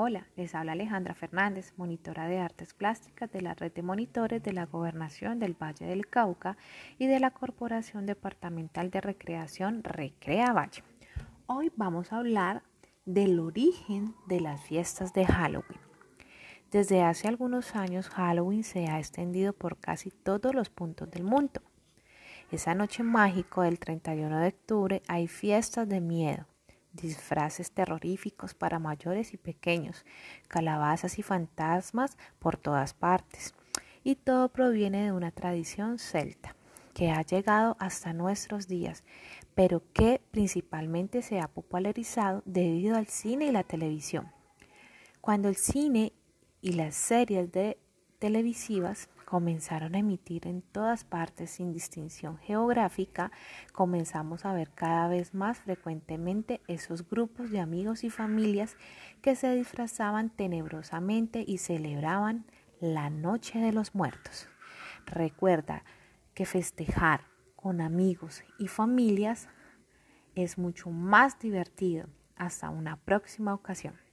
Hola, les habla Alejandra Fernández, monitora de artes plásticas de la red de monitores de la Gobernación del Valle del Cauca y de la Corporación Departamental de Recreación Recrea Valle. Hoy vamos a hablar del origen de las fiestas de Halloween. Desde hace algunos años Halloween se ha extendido por casi todos los puntos del mundo. Esa noche mágica del 31 de octubre hay fiestas de miedo disfraces terroríficos para mayores y pequeños, calabazas y fantasmas por todas partes. Y todo proviene de una tradición celta que ha llegado hasta nuestros días, pero que principalmente se ha popularizado debido al cine y la televisión. Cuando el cine y las series de televisivas comenzaron a emitir en todas partes sin distinción geográfica, comenzamos a ver cada vez más frecuentemente esos grupos de amigos y familias que se disfrazaban tenebrosamente y celebraban la Noche de los Muertos. Recuerda que festejar con amigos y familias es mucho más divertido. Hasta una próxima ocasión.